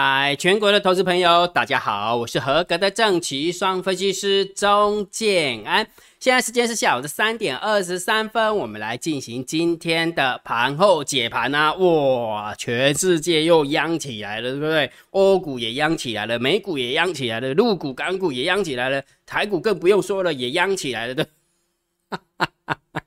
嗨，全国的投资朋友，大家好，我是合格的正奇双分析师钟建安。现在时间是下午的三点二十三分，我们来进行今天的盘后解盘啊！哇，全世界又央起来了，对不对？欧股也央起来了，美股也央起来了，陆股、港股也央起来了，台股更不用说了，也央起来了，对。哈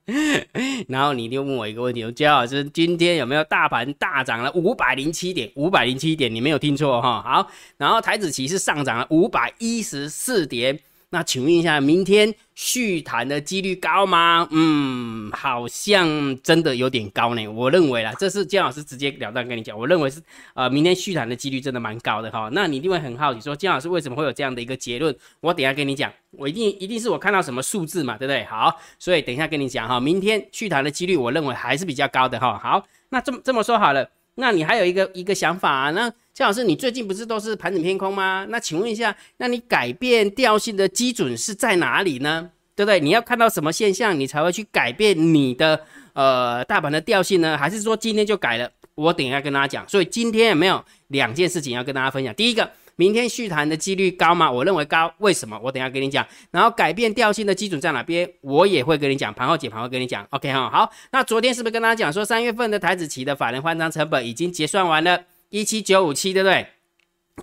然后你就问我一个问题，焦老师，今天有没有大盘大涨了五百零七点？五百零七点，你没有听错哈。好，然后台子期是上涨了五百一十四点。那请问一下，明天续谈的几率高吗？嗯，好像真的有点高呢。我认为啦，这是姜老师直接了当跟你讲，我认为是呃，明天续谈的几率真的蛮高的哈。那你一定会很好奇，说姜老师为什么会有这样的一个结论？我等下跟你讲，我一定一定是我看到什么数字嘛，对不对？好，所以等一下跟你讲哈，明天续谈的几率，我认为还是比较高的哈。好，那这么这么说好了。那你还有一个一个想法啊？那姜老师，你最近不是都是盘整偏空吗？那请问一下，那你改变调性的基准是在哪里呢？对不对？你要看到什么现象，你才会去改变你的呃大盘的调性呢？还是说今天就改了？我等一下跟大家讲。所以今天有没有两件事情要跟大家分享？第一个。明天续谈的几率高吗？我认为高，为什么？我等下跟你讲。然后改变调性的基准在哪边？我也会跟你讲。盘后解盘会跟你讲。OK 哈，好。那昨天是不是跟大家讲说，三月份的台子期的法人换张成本已经结算完了，一七九五七，对不对？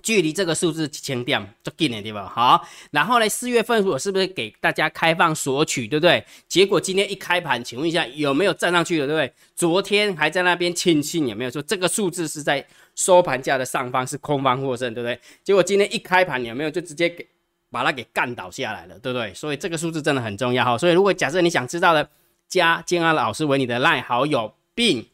距离这个数字几千点就近了，对吧？好，然后呢，四月份我是不是给大家开放索取，对不对？结果今天一开盘，请问一下有没有站上去了，对不对？昨天还在那边庆幸，有没有说这个数字是在收盘价的上方，是空方获胜，对不对？结果今天一开盘，有没有就直接给把它给干倒下来了，对不对？所以这个数字真的很重要哈。所以如果假设你想知道的，加建安老师为你的赖好友，并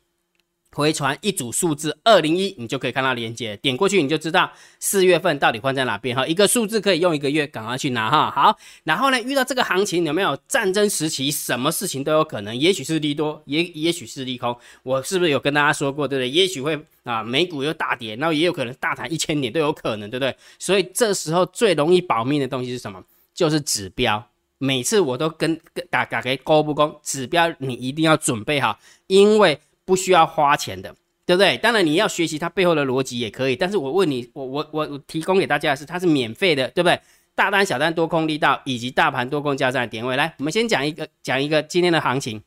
回传一组数字二零一，你就可以看到连接，点过去你就知道四月份到底换在哪边哈。一个数字可以用一个月，赶快去拿哈。好，然后呢，遇到这个行情有没有战争时期，什么事情都有可能，也许是利多，也也许是利空。我是不是有跟大家说过，对不对？也许会啊，美股又大跌，然后也有可能大弹一千点都有可能，对不对？所以这时候最容易保命的东西是什么？就是指标。每次我都跟打打给高不高指标，你一定要准备好，因为。不需要花钱的，对不对？当然你要学习它背后的逻辑也可以，但是我问你，我我我提供给大家的是，它是免费的，对不对？大单、小单、多空力道以及大盘多空交战的点位，来，我们先讲一个，讲一个今天的行情，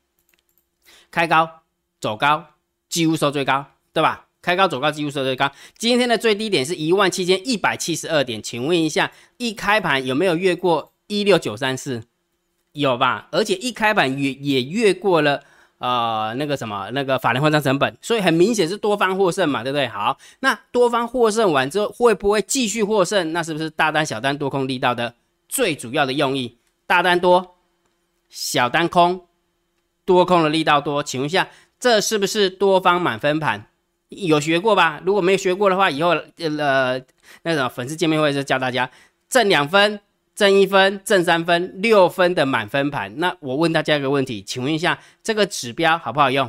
开高走高，几乎收最高，对吧？开高走高，几乎收最高。今天的最低点是一万七千一百七十二点，请问一下，一开盘有没有越过一六九三四？有吧？而且一开盘也也越过了。呃，那个什么，那个法人换仓成本，所以很明显是多方获胜嘛，对不对？好，那多方获胜完之后，会不会继续获胜？那是不是大单、小单多空力道的最主要的用意？大单多，小单空，多空的力道多，请问一下，这是不是多方满分盘？有学过吧？如果没有学过的话，以后呃，那种粉丝见面会是教大家正两分。正一分、正三分、六分的满分盘，那我问大家一个问题，请问一下，这个指标好不好用？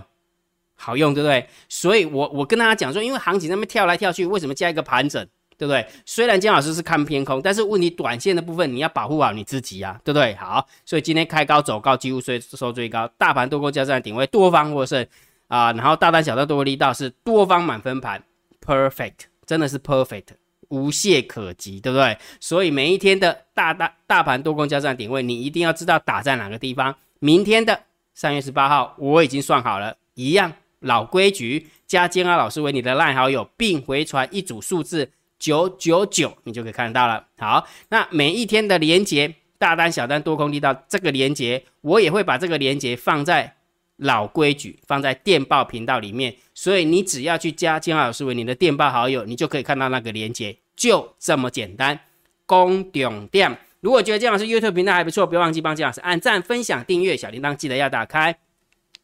好用，对不对？所以，我我跟大家讲说，因为行情那边跳来跳去，为什么加一个盘整，对不对？虽然姜老师是看偏空，但是问题短线的部分，你要保护好你自己啊，对不对？好，所以今天开高走高，几乎收收最高，大盘多空交战顶位，多方获胜啊，然后大单小单多力道是多方满分盘，perfect，真的是 perfect。无懈可击，对不对？所以每一天的大大大盘多空交战点位，你一定要知道打在哪个地方。明天的三月十八号，我已经算好了，一样老规矩，加煎熬老师为你的烂好友，并回传一组数字九九九，你就可以看到了。好，那每一天的连接大单小单多空力道这个连接，我也会把这个连接放在。老规矩，放在电报频道里面，所以你只要去加金老师为你的电报好友，你就可以看到那个连接，就这么简单。公顶店，如果觉得金老师 YouTube 频道还不错，不要忘记帮金老师按赞、分享、订阅，小铃铛记得要打开。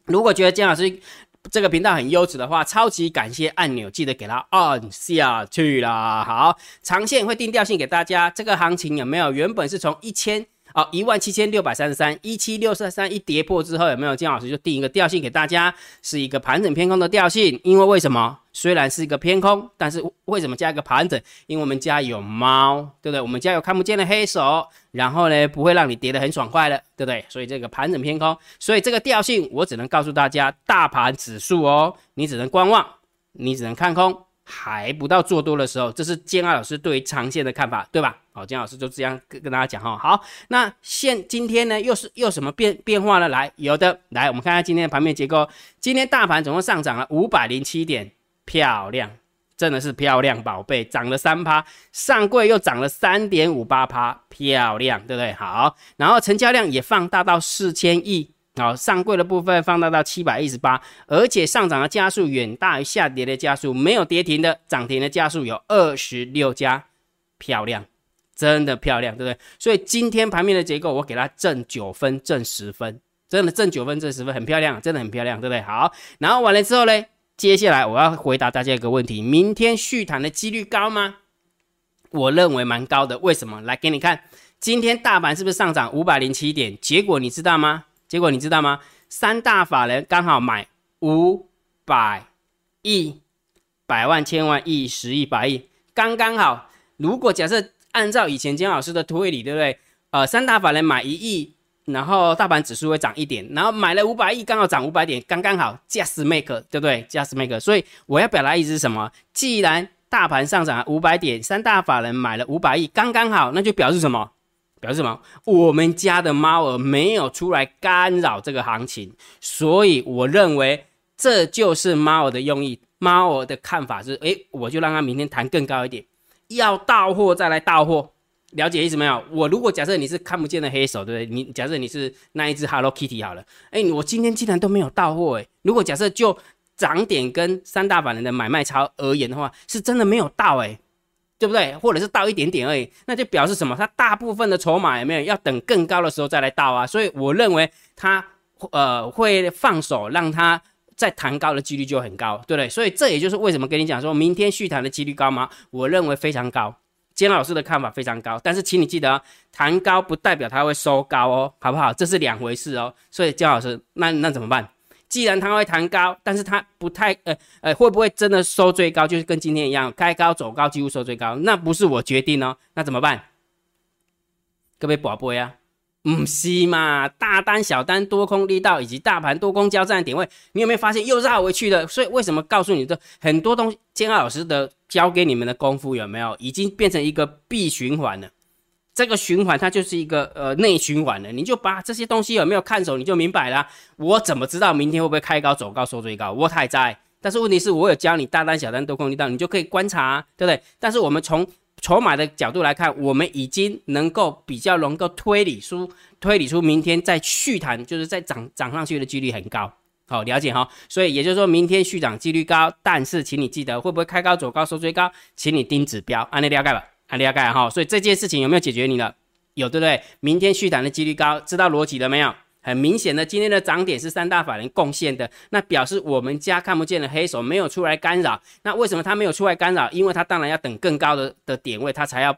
如果觉得金老师这个频道很优质的话，超级感谢按钮记得给它按下去啦。好，长线会定调性给大家，这个行情有没有？原本是从一千。好，一万七千六百三十三，一七六三三一跌破之后，有没有金老师就定一个调性给大家，是一个盘整偏空的调性。因为为什么？虽然是一个偏空，但是为什么加一个盘整？因为我们家有猫，对不对？我们家有看不见的黑手，然后呢，不会让你跌得很爽快的，对不对？所以这个盘整偏空，所以这个调性我只能告诉大家，大盘指数哦，你只能观望，你只能看空，还不到做多的时候，这是建安老师对于长线的看法，对吧？好，建安老师就这样跟跟大家讲哈。好，那现今天呢，又是又什么变变化了？来，有的来，我们看看今天的盘面结构。今天大盘总共上涨了五百零七点，漂亮，真的是漂亮，宝贝，涨了三趴，上柜又涨了三点五八趴，漂亮，对不对？好，然后成交量也放大到四千亿。好，上柜的部分放大到七百一十八，而且上涨的加速远大于下跌的加速，没有跌停的，涨停的加速有二十六家，漂亮，真的漂亮，对不对？所以今天盘面的结构，我给它正九分，正十分，真的正九分，正十分，很漂亮，真的很漂亮，对不对？好，然后完了之后呢，接下来我要回答大家一个问题：明天续谈的几率高吗？我认为蛮高的，为什么？来给你看，今天大盘是不是上涨五百零七点？结果你知道吗？结果你知道吗？三大法人刚好买五百亿，百万、千万、亿、十亿、百亿，刚刚好。如果假设按照以前姜老师的推理，对不对？呃，三大法人买一亿，然后大盘指数会涨一点，然后买了五百亿，刚好涨五百点，刚刚好，just make，对不对？just make。所以我要表达意思是什么？既然大盘上涨五百点，三大法人买了五百亿，刚刚好，那就表示什么？表示什么？我们家的猫儿没有出来干扰这个行情，所以我认为这就是猫儿的用意。猫儿的看法是：诶，我就让它明天弹更高一点，要到货再来到货。了解意思没有？我如果假设你是看不见的黑手，对不对？你假设你是那一只 Hello Kitty 好了，诶，我今天竟然都没有到货，诶，如果假设就涨点跟三大板人的买卖超而言的话，是真的没有到，诶。对不对？或者是倒一点点而已，那就表示什么？它大部分的筹码有没有要等更高的时候再来倒啊？所以我认为它呃会放手，让它再弹高的几率就很高，对不对？所以这也就是为什么跟你讲说明天续弹的几率高吗？我认为非常高，金老师的看法非常高。但是请你记得，弹高不代表它会收高哦，好不好？这是两回事哦。所以姜老师，那那怎么办？既然它会弹高，但是它不太呃呃，会不会真的收最高？就是跟今天一样，开高走高，几乎收最高，那不是我决定哦，那怎么办？各位宝贝啊，唔是嘛？大单、小单、多空力道以及大盘多空交战点位，你有没有发现又绕回去了？所以为什么告诉你这很多东西，建二老师的教给你们的功夫有没有已经变成一个闭循环了？这个循环它就是一个呃内循环的，你就把这些东西有没有看熟，你就明白了。我怎么知道明天会不会开高走高收最高？我太在，但是问题是我有教你大单小单多空力道，你就可以观察，对不对？但是我们从筹码的角度来看，我们已经能够比较能够推理出推理出明天再续弹，就是再涨涨上去的几率很高。好，了解哈。所以也就是说明天续涨几率高，但是请你记得会不会开高走高收最高，请你盯指标，按那了解吧。很了解哈，所以这件事情有没有解决你了？有对不对？明天续涨的几率高，知道逻辑了没有？很明显的，今天的涨点是三大法人贡献的，那表示我们家看不见的黑手没有出来干扰。那为什么他没有出来干扰？因为他当然要等更高的的点位，他才要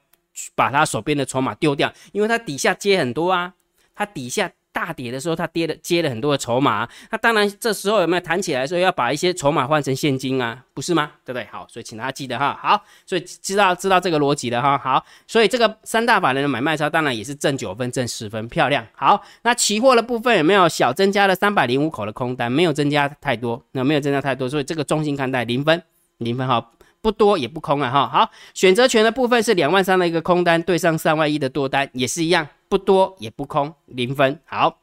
把他手边的筹码丢掉，因为他底下接很多啊，他底下。大跌的时候，它跌了接了很多的筹码，那当然这时候有没有弹起来的时候，要把一些筹码换成现金啊，不是吗？对不对？好，所以请大家记得哈，好，所以知道知道这个逻辑的哈，好，所以这个三大法人的买卖超当然也是正九分，正十分，漂亮。好，那期货的部分有没有小增加了三百零五口的空单？没有增加太多，那没有增加太多，所以这个中心看待零分，零分哈，不多也不空啊哈。好，选择权的部分是两万三的一个空单对上三万一的多单，也是一样。不多也不空，零分。好，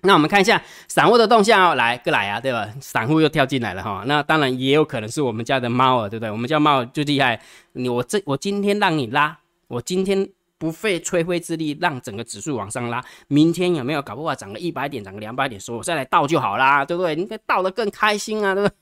那我们看一下散户的动向哦，来，过来啊，对吧？散户又跳进来了哈。那当然也有可能是我们家的猫儿，对不对？我们家猫儿最厉害。你我这我今天让你拉，我今天不费吹灰之力让整个指数往上拉。明天有没有搞不好涨个一百点，涨个两百点，说我再来倒就好啦，对不对？你该倒得更开心啊，对不对？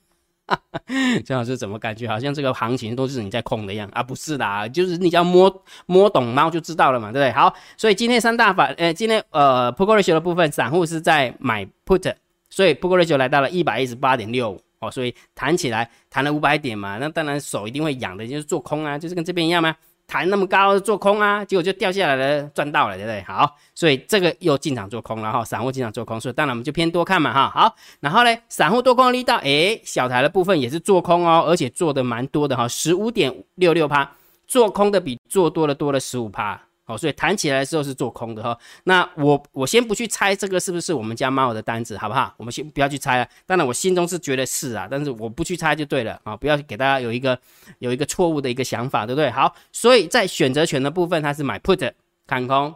姜老师怎么感觉好像这个行情都是你在控的样啊？不是的，就是你只要摸摸懂猫就知道了嘛，对不对？好，所以今天三大法，呃，今天呃，put ratio 的部分，散户是在买 put，所以 put ratio 来到了一百一十八点六五哦，所以弹起来弹了五百点嘛，那当然手一定会痒的，就是做空啊，就是跟这边一样吗？弹那么高做空啊，结果就掉下来了，赚到了，对不对？好，所以这个又进场做空了哈，散户进场做空，所以当然我们就偏多看嘛哈。好，然后呢，散户多空的力道，诶，小台的部分也是做空哦，而且做的蛮多的哈，十五点六六趴，做空的比做多的多了十五趴。哦，所以弹起来的时候是做空的哈。那我我先不去猜这个是不是我们家猫的单子，好不好？我们先不要去猜啊。当然我心中是觉得是啊，但是我不去猜就对了啊，不要给大家有一个有一个错误的一个想法，对不对？好，所以在选择权的部分，它是买 put 看空，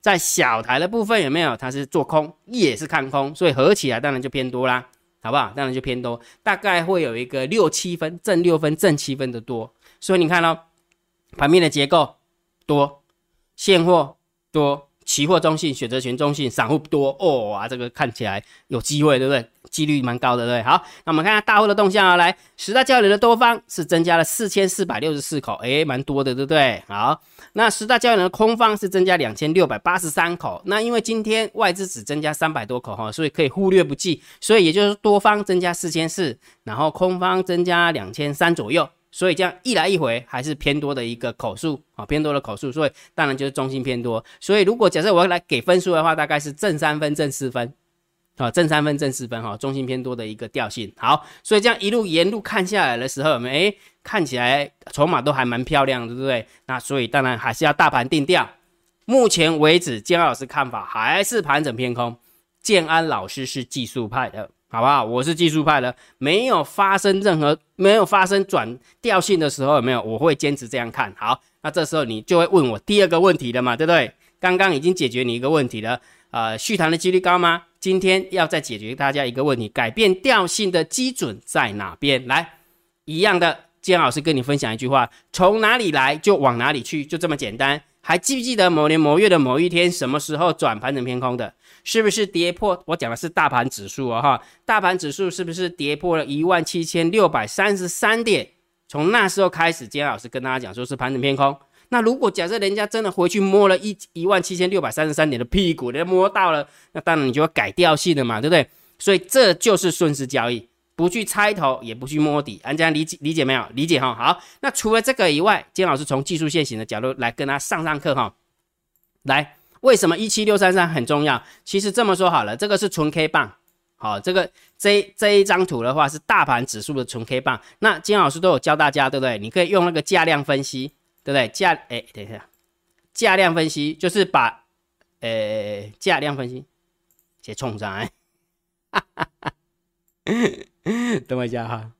在小台的部分有没有？它是做空，也是看空，所以合起来当然就偏多啦，好不好？当然就偏多，大概会有一个六七分，正六分，正七分的多。所以你看哦，盘面的结构多。现货多，期货中性，选择权中性，散户多哦啊，这个看起来有机会，对不对？几率蛮高的，对不对？好，那我们看下大户的动向啊，来，十大交易的多方是增加了四千四百六十四口，诶，蛮多的，对不对？好，那十大交易的空方是增加两千六百八十三口，那因为今天外资只增加三百多口哈，所以可以忽略不计，所以也就是多方增加四千四，然后空方增加两千三左右。所以这样一来一回还是偏多的一个口数啊，偏多的口数，所以当然就是中心偏多。所以如果假设我要来给分数的话，大概是正三分、正四分，啊，正三分、正四分哈，中心偏多的一个调性。好，所以这样一路沿路看下来的时候，我们哎看起来筹码都还蛮漂亮，对不对？那所以当然还是要大盘定调。目前为止，建安老师看法还是盘整偏空。建安老师是技术派的。好不好？我是技术派的，没有发生任何没有发生转调性的时候，有没有？我会坚持这样看好。那这时候你就会问我第二个问题了嘛，对不对？刚刚已经解决你一个问题了，呃，续弹的几率高吗？今天要再解决大家一个问题，改变调性的基准在哪边？来，一样的，建老师跟你分享一句话：从哪里来就往哪里去，就这么简单。还记不记得某年某月的某一天，什么时候转盘整偏空的？是不是跌破？我讲的是大盘指数啊，哈，大盘指数是不是跌破了一万七千六百三十三点？从那时候开始，今天老师跟大家讲说是盘整偏空。那如果假设人家真的回去摸了一一万七千六百三十三点的屁股，人家摸到了，那当然你就要改调性了嘛，对不对？所以这就是顺势交易。不去猜头，也不去摸底，大家理解理解没有？理解哈。好，那除了这个以外，金老师从技术线型的角度来跟他上上课哈。来，为什么一七六三三很重要？其实这么说好了，这个是纯 K 棒，好，这个这这一张图的话是大盘指数的纯 K 棒。那金老师都有教大家，对不对？你可以用那个价量分析，对不对？价，哎，等一下，价量分析就是把，呃，价量分析，写冲上来，哈哈哈。等我一下哈，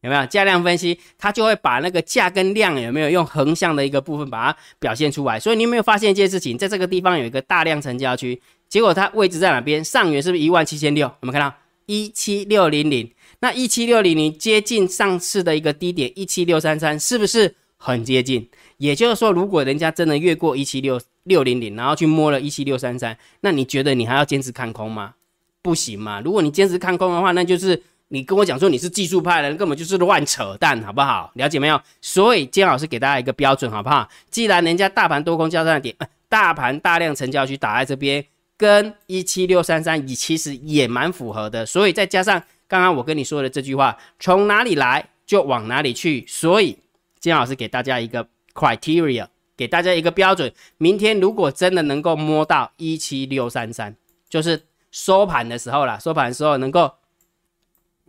有没有价量分析？它就会把那个价跟量有没有用横向的一个部分把它表现出来。所以你有没有发现一件事情？在这个地方有一个大量成交区，结果它位置在哪边？上缘是不是一万七千六？有没有看到一七六零零？那一七六零零接近上次的一个低点一七六三三，是不是很接近？也就是说，如果人家真的越过一七六六零零，然后去摸了一七六三三，那你觉得你还要坚持看空吗？不行嘛！如果你坚持看空的话，那就是你跟我讲说你是技术派的人，根本就是乱扯淡，好不好？了解没有？所以金老师给大家一个标准，好不好？既然人家大盘多空交战点，大盘大量成交区打在这边，跟一七六三三也其实也蛮符合的。所以再加上刚刚我跟你说的这句话，从哪里来就往哪里去。所以金老师给大家一个 criteria，给大家一个标准。明天如果真的能够摸到一七六三三，就是。收盘的时候啦，收盘的时候能够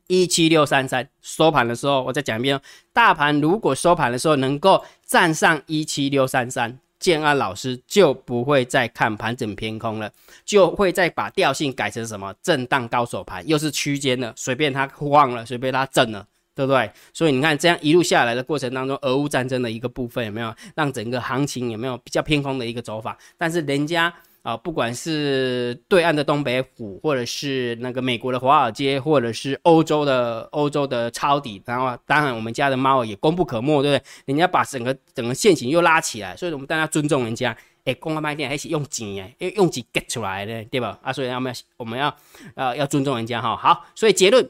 一七六三三，收盘的时候我再讲一遍。大盘如果收盘的时候能够站上一七六三三，建安老师就不会再看盘整偏空了，就会再把调性改成什么震荡高手盘，又是区间的，随便它晃了，随便它震了，对不对？所以你看这样一路下来的过程当中，俄乌战争的一个部分有没有让整个行情有没有比较偏空的一个走法？但是人家。啊，不管是对岸的东北虎，或者是那个美国的华尔街，或者是欧洲的欧洲的抄底，然后当然我们家的猫也功不可没，对不对？人家把整个整个线型又拉起来，所以我们大家尊重人家。哎，公开卖店还是用钱哎，因为用钱 get 出来的，对吧？啊，所以我们要我们要呃要尊重人家哈。好，所以结论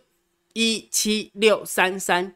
一七六三三，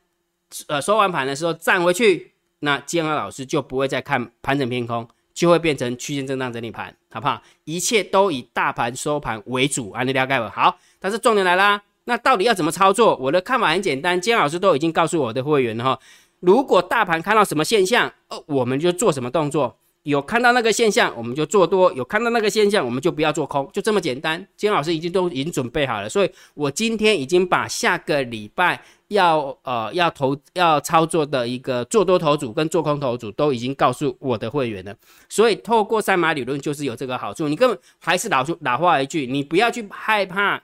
呃，收完盘的时候站回去，那建安老师就不会再看盘整偏空。就会变成区间震荡整理盘，好不好？一切都以大盘收盘为主，安利了解不？好，但是重点来啦，那到底要怎么操作？我的看法很简单，姜老师都已经告诉我的会员了哈。如果大盘看到什么现象，呃，我们就做什么动作。有看到那个现象，我们就做多；有看到那个现象，我们就不要做空，就这么简单。金老师已经都已经准备好了，所以我今天已经把下个礼拜要呃要投要操作的一个做多头组跟做空头组都已经告诉我的会员了。所以透过三马理论就是有这个好处，你根本还是老说老话一句，你不要去害怕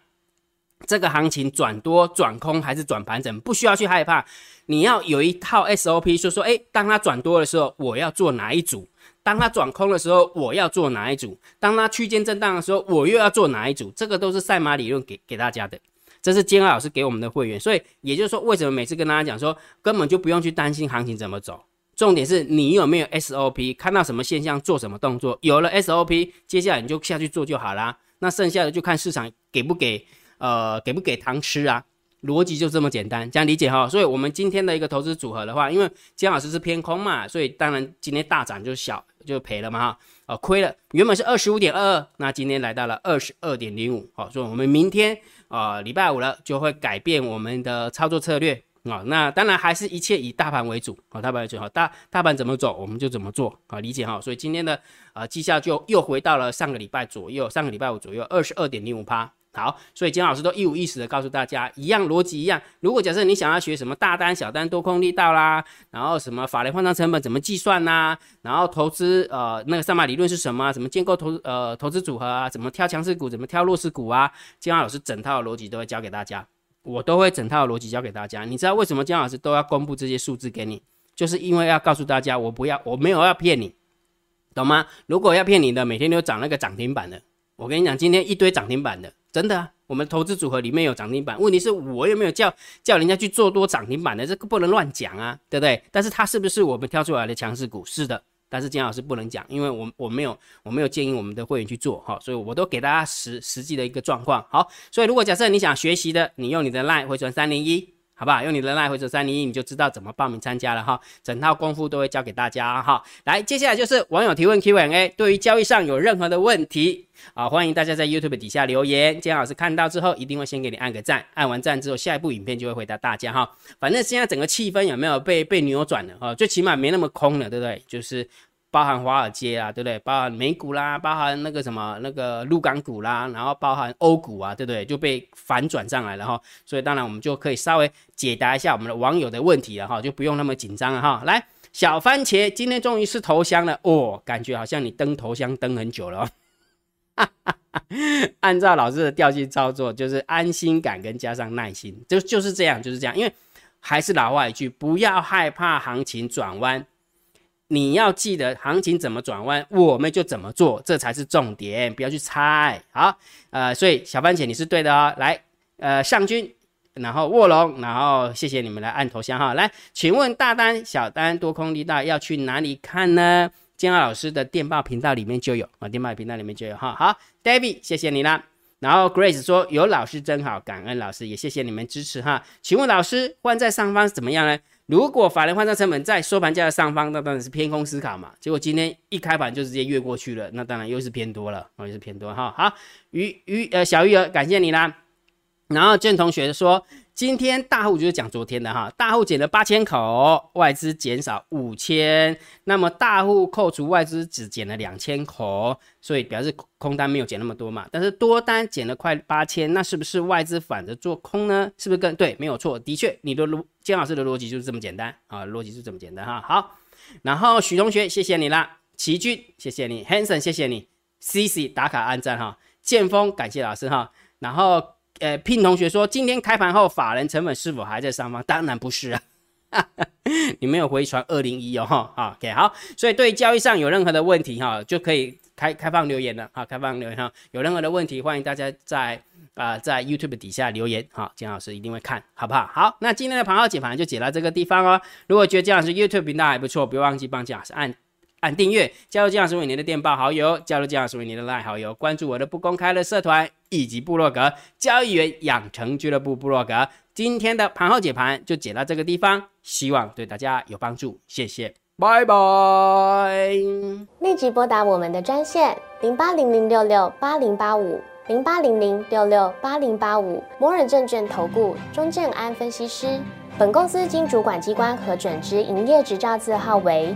这个行情转多转空还是转盘整，不需要去害怕。你要有一套 SOP，说说哎，当它转多的时候，我要做哪一组？当它转空的时候，我要做哪一组？当它区间震荡的时候，我又要做哪一组？这个都是赛马理论给给大家的，这是坚二老师给我们的会员。所以也就是说，为什么每次跟大家讲说，根本就不用去担心行情怎么走，重点是你有没有 SOP，看到什么现象做什么动作，有了 SOP，接下来你就下去做就好啦。那剩下的就看市场给不给，呃，给不给糖吃啊？逻辑就这么简单，这样理解哈。所以，我们今天的一个投资组合的话，因为姜老师是偏空嘛，所以当然今天大涨就小就赔了嘛哈。哦，亏了，原本是二十五点二二，那今天来到了二十二点零五。好，所以我们明天啊，礼拜五了就会改变我们的操作策略啊。那当然还是一切以大盘为主啊，大盘为主哈。大大盘怎么走，我们就怎么做啊，理解哈。所以今天的啊绩效就又回到了上个礼拜左右，上个礼拜五左右二十二点零五趴。好，所以金老师都一五一十的告诉大家，一样逻辑一样。如果假设你想要学什么大单、小单、多空力道啦，然后什么法人换仓成本怎么计算呐，然后投资呃那个上马理论是什么，怎么建构投呃投资组合啊，怎么挑强势股，怎么挑弱势股啊，金老师整套逻辑都会教给大家，我都会整套逻辑教给大家。你知道为什么金老师都要公布这些数字给你？就是因为要告诉大家，我不要，我没有要骗你，懂吗？如果要骗你的，每天都涨那个涨停板的，我跟你讲，今天一堆涨停板的。真的啊，我们投资组合里面有涨停板，问题是我有没有叫叫人家去做多涨停板的？这个不能乱讲啊，对不对？但是它是不是我们挑出来的强势股？是的，但是金老师不能讲，因为我我没有我没有建议我们的会员去做哈，所以我都给大家实实际的一个状况。好，所以如果假设你想学习的，你用你的 line 回传三零一。好不好？用你的 line 或者三零一，你就知道怎么报名参加了哈。整套功夫都会教给大家哈。来，接下来就是网友提问 Q&A。对于交易上有任何的问题啊，欢迎大家在 YouTube 底下留言，姜老师看到之后一定会先给你按个赞。按完赞之后，下一部影片就会回答大家哈。反正现在整个气氛有没有被被扭转了哈？最起码没那么空了，对不对？就是。包含华尔街啊，对不对？包含美股啦，包含那个什么那个陆港股啦，然后包含欧股啊，对不对？就被反转上来了哈。所以当然我们就可以稍微解答一下我们的网友的问题了哈，就不用那么紧张了哈。来，小番茄今天终于是头香了哦，感觉好像你登头香登很久了。按照老师的调性操作，就是安心感跟加上耐心，就就是这样，就是这样。因为还是老话一句，不要害怕行情转弯。你要记得行情怎么转弯，我们就怎么做，这才是重点，不要去猜。好，呃，所以小番茄你是对的哦。来，呃，上军，然后卧龙，然后谢谢你们来按头像哈。来，请问大单、小单、多空力大要去哪里看呢？金二老师的电报频道里面就有啊，电报频道里面就有哈。好，David，谢谢你啦。然后 Grace 说有老师真好，感恩老师，也谢谢你们支持哈。请问老师换在上方怎么样呢？如果法人换算成本在收盘价的上方，那当然是偏空思考嘛。结果今天一开盘就直接越过去了，那当然又是偏多了，哦，又是偏多哈。好，鱼鱼呃小鱼儿，感谢你啦。然后郑同学说。今天大户就是讲昨天的哈，大户减了八千口，外资减少五千，那么大户扣除外资只减了两千口，所以表示空单没有减那么多嘛，但是多单减了快八千，那是不是外资反着做空呢？是不是更对？没有错，的确，你的逻姜老师的逻辑就是这么简单啊，逻辑是这么简单哈。好，然后许同学谢谢你啦，齐军谢谢你，Hanson 谢谢你，CC 打卡按赞哈，剑锋感谢老师哈，然后。呃，聘同学说，今天开盘后法人成本是否还在上方？当然不是啊，你没有回传二零一哦，哈，OK，好，所以对交易上有任何的问题哈，就可以开开放留言了，好，开放留言哈，有任何的问题，欢迎大家在啊在 YouTube 底下留言，好，金老师一定会看，好不好？好，那今天的盘号解盘就解到这个地方哦。如果觉得金老师 YouTube 频道还不错，不要忘记帮金老师按。按订阅，加入姜老师为您的电报好友，加入姜老师为您的 LINE 好友，关注我的不公开的社团以及部落格交易员养成俱乐部部落格。今天的盘后解盘就解到这个地方，希望对大家有帮助，谢谢，拜拜。立即拨打我们的专线零八零零六六八零八五零八零零六六八零八五摩尔证券投顾钟正安分析师。本公司经主管机关核准之营业执照字号为。